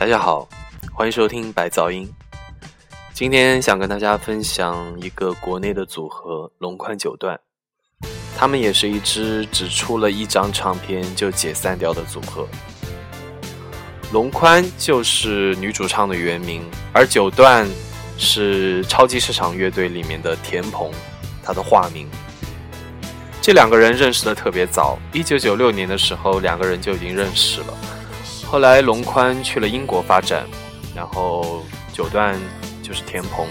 大家好，欢迎收听白噪音。今天想跟大家分享一个国内的组合龙宽九段，他们也是一支只出了一张唱片就解散掉的组合。龙宽就是女主唱的原名，而九段是超级市场乐队里面的田鹏，他的化名。这两个人认识的特别早，一九九六年的时候，两个人就已经认识了。后来龙宽去了英国发展，然后九段就是田鹏，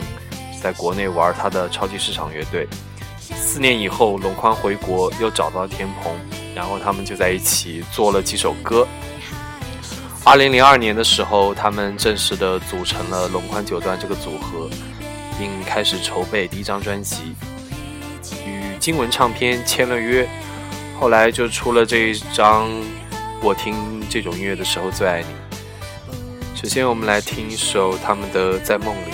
在国内玩他的超级市场乐队。四年以后，龙宽回国又找到田鹏，然后他们就在一起做了几首歌。二零零二年的时候，他们正式的组成了龙宽九段这个组合，并开始筹备第一张专辑，与金文唱片签了约，后来就出了这一张。我听这种音乐的时候最爱你。首先，我们来听一首他们的《在梦里》。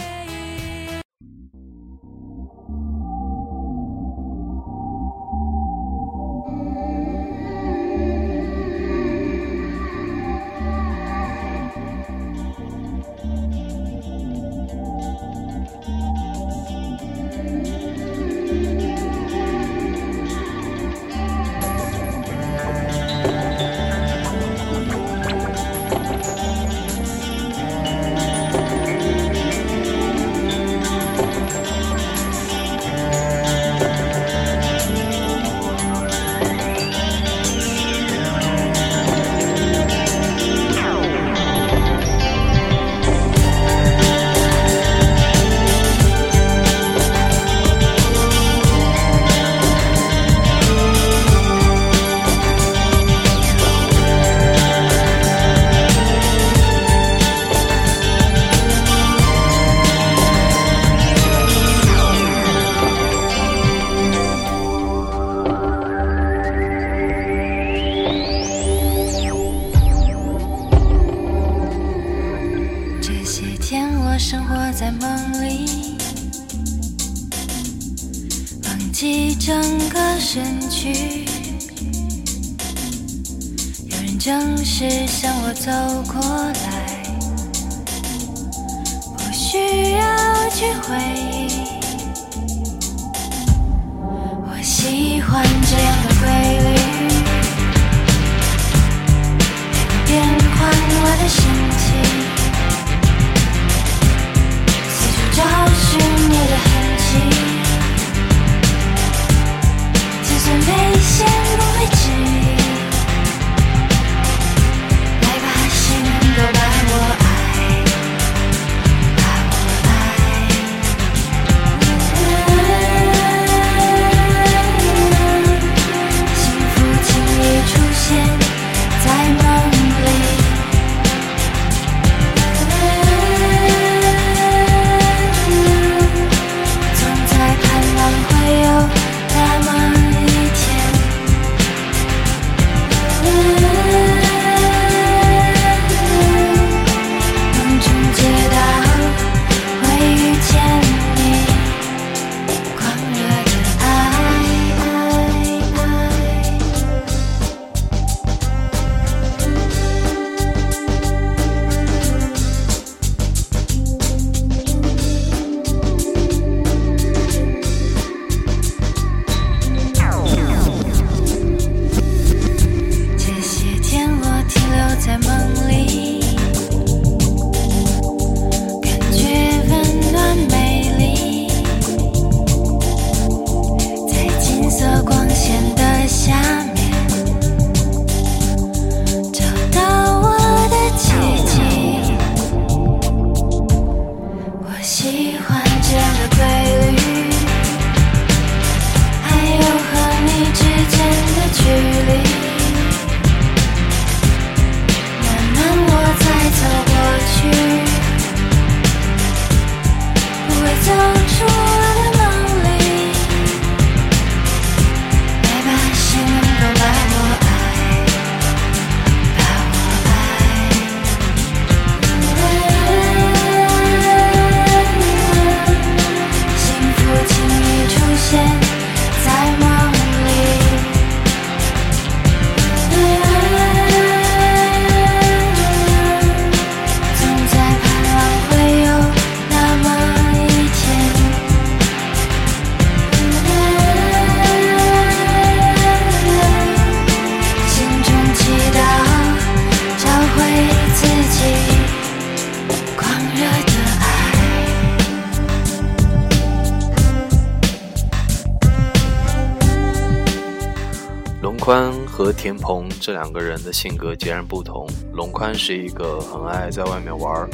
个人的性格截然不同。龙宽是一个很爱在外面玩、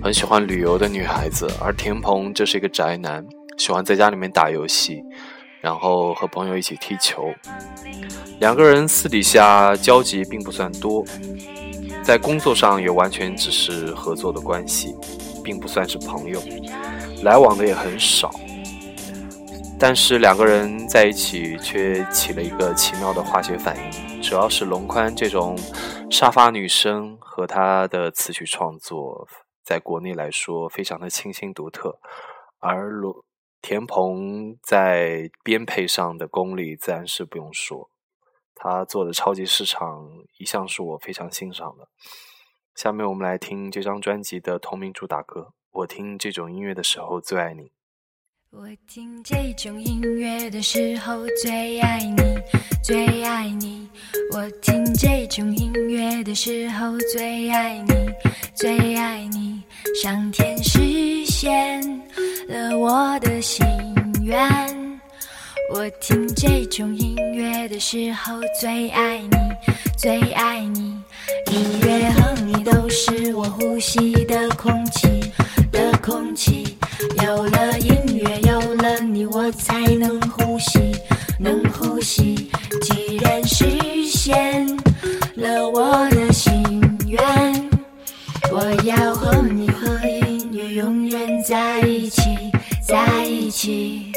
很喜欢旅游的女孩子，而田鹏就是一个宅男，喜欢在家里面打游戏，然后和朋友一起踢球。两个人私底下交集并不算多，在工作上也完全只是合作的关系，并不算是朋友，来往的也很少。但是两个人在一起却起了一个奇妙的化学反应，主要是龙宽这种沙发女生和她的词曲创作，在国内来说非常的清新独特，而罗田鹏在编配上的功力自然是不用说，他做的超级市场一向是我非常欣赏的。下面我们来听这张专辑的同名主打歌，我听这种音乐的时候最爱你。我听这种音乐的时候最爱你，最爱你。我听这种音乐的时候最爱你，最爱你。上天实现了我的心愿。我听这种音乐的时候最爱你，最爱你。音乐和你都是我呼吸的空气的空气。有了音乐，有了你，我才能呼吸，能呼吸。既然是要和你和音乐永远在一起，在一起。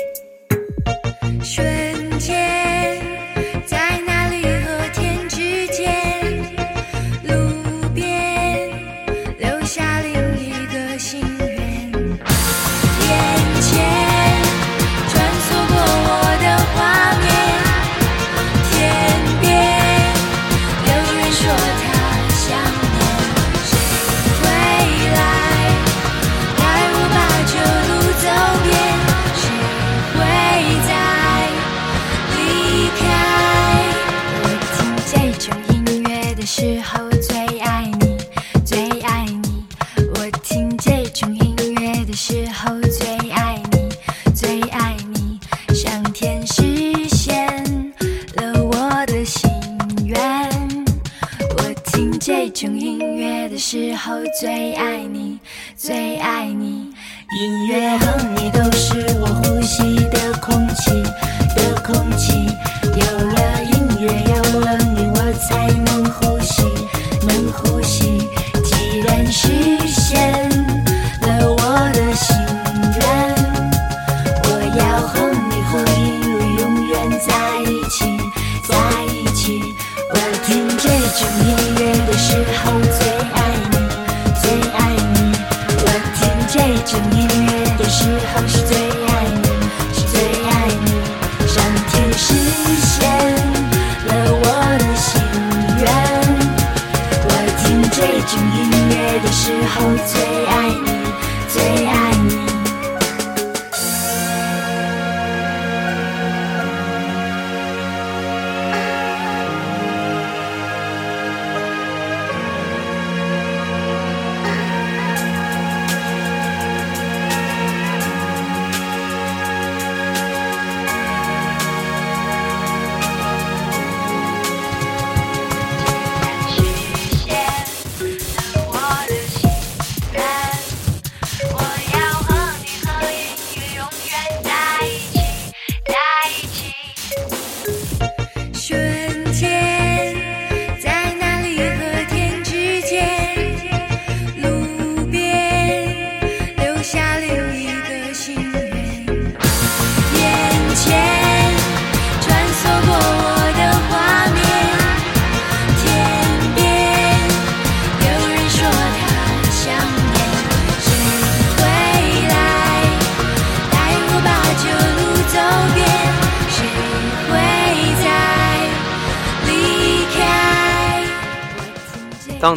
最爱你，最爱你。音乐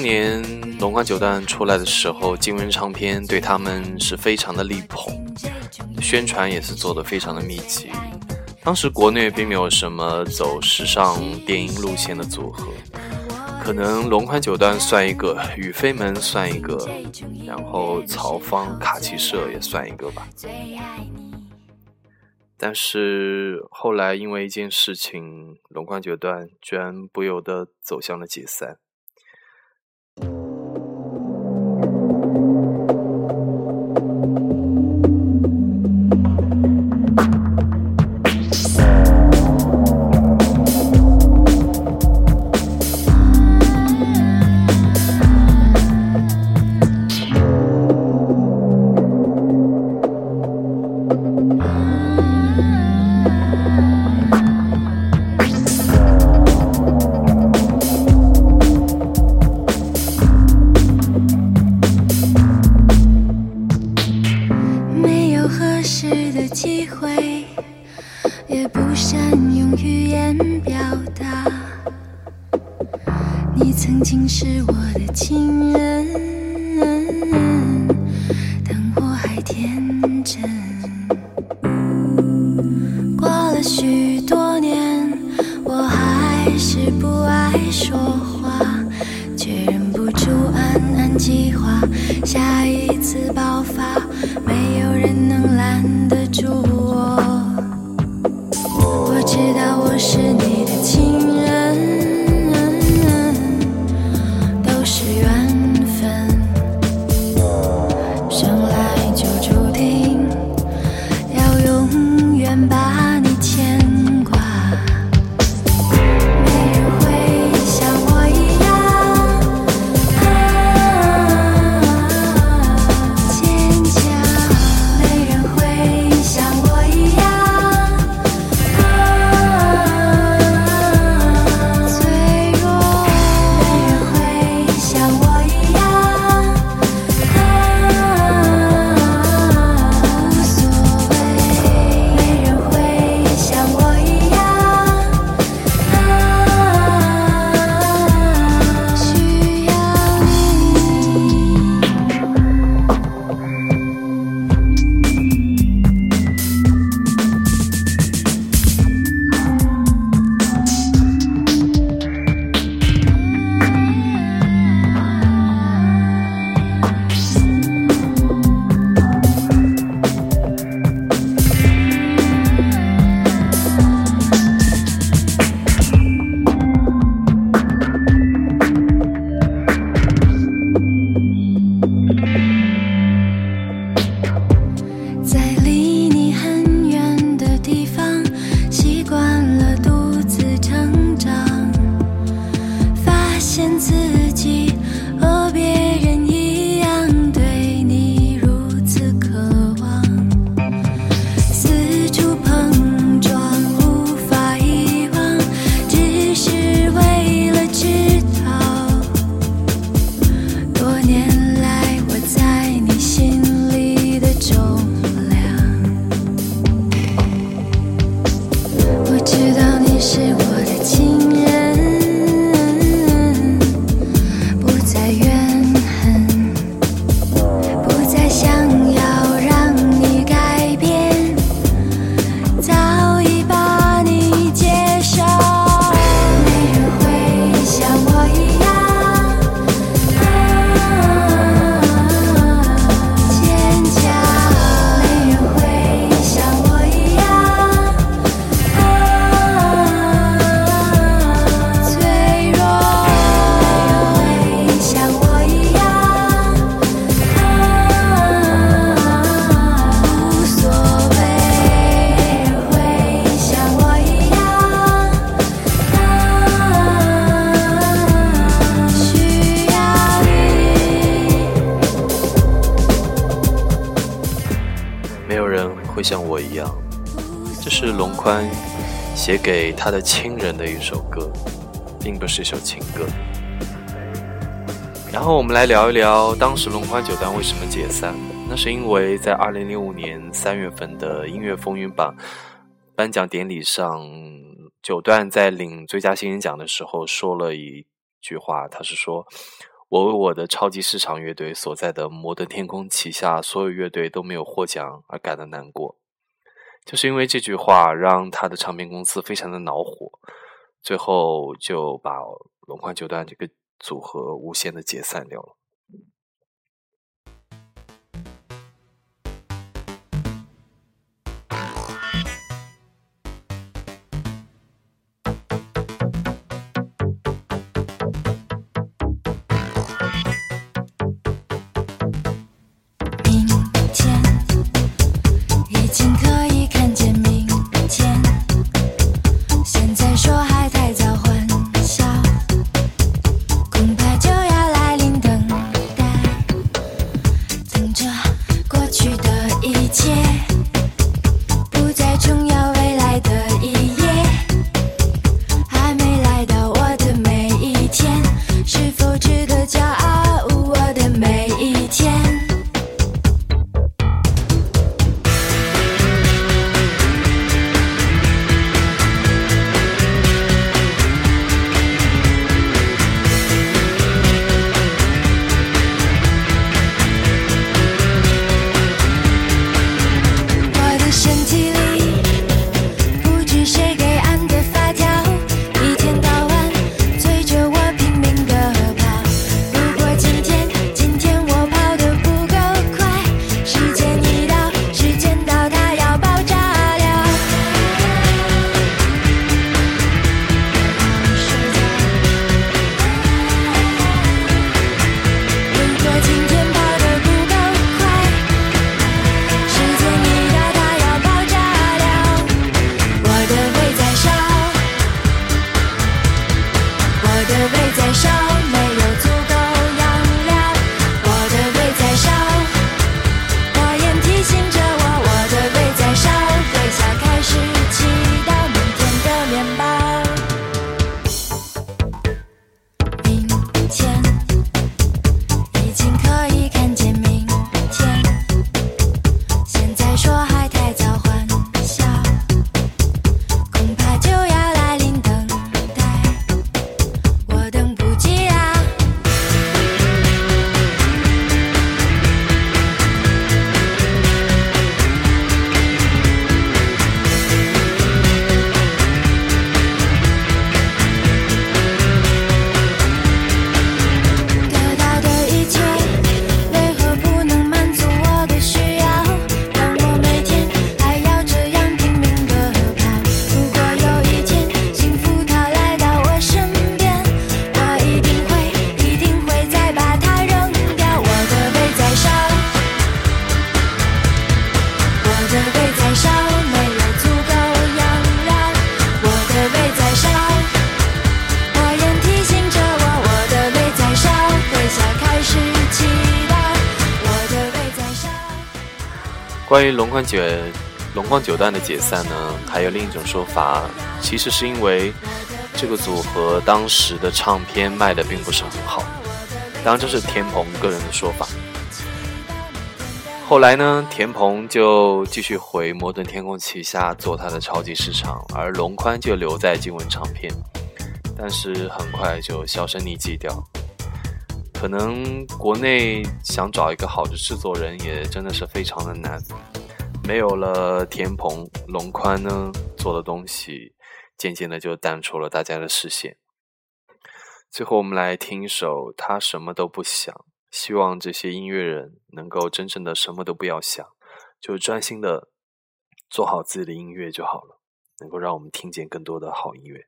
当年龙宽九段出来的时候，金文唱片对他们是非常的力捧，宣传也是做的非常的密集。当时国内并没有什么走时尚电音路线的组合，可能龙宽九段算一个，宇飞门算一个，然后曹方卡其社也算一个吧。但是后来因为一件事情，龙宽九段居然不由得走向了解散。下一次爆发没有人能拦得会像我一样，这是龙宽写给他的亲人的一首歌，并不是一首情歌。然后我们来聊一聊当时龙宽九段为什么解散。那是因为在二零零五年三月份的音乐风云榜颁奖典礼上，九段在领最佳新人奖的时候说了一句话，他是说：“我为我的超级市场乐队所在的摩登天空旗下所有乐队都没有获奖而感到难过。”就是因为这句话，让他的唱片公司非常的恼火，最后就把龙宽九段这个组合无限的解散掉了。关于龙宽九龙宽九段的解散呢，还有另一种说法，其实是因为这个组合当时的唱片卖的并不是很好。当然这是田鹏个人的说法。后来呢，田鹏就继续回摩登天空旗下做他的超级市场，而龙宽就留在金文唱片，但是很快就销声匿迹掉。可能国内想找一个好的制作人也真的是非常的难，没有了田鹏、龙宽呢，做的东西渐渐的就淡出了大家的视线。最后我们来听一首《他什么都不想》，希望这些音乐人能够真正的什么都不要想，就专心的做好自己的音乐就好了，能够让我们听见更多的好音乐。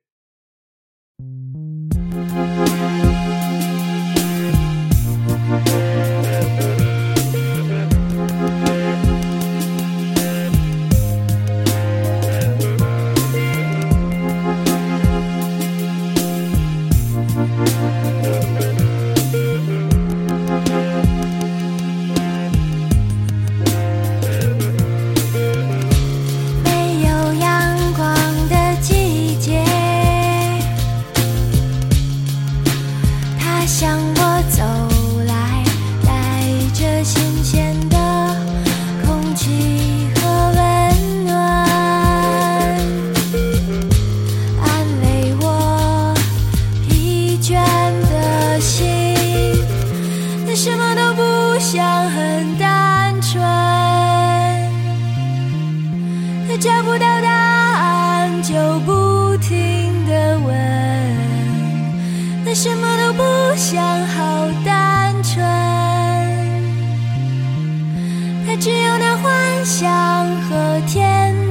只有那幻想和甜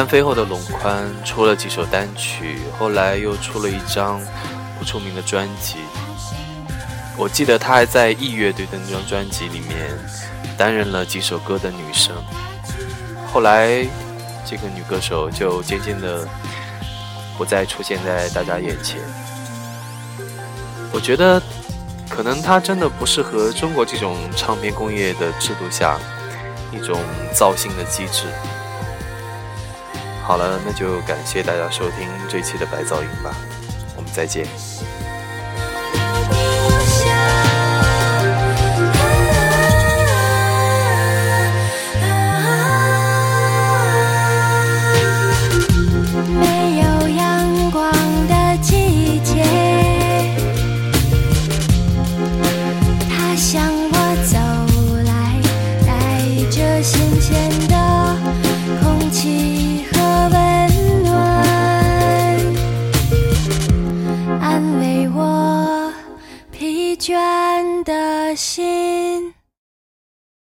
单飞后的龙宽出了几首单曲，后来又出了一张不出名的专辑。我记得他还在异乐队的那张专辑里面担任了几首歌的女声。后来，这个女歌手就渐渐的不再出现在大家眼前。我觉得，可能她真的不适合中国这种唱片工业的制度下一种造星的机制。好了，那就感谢大家收听这期的白噪音吧，我们再见。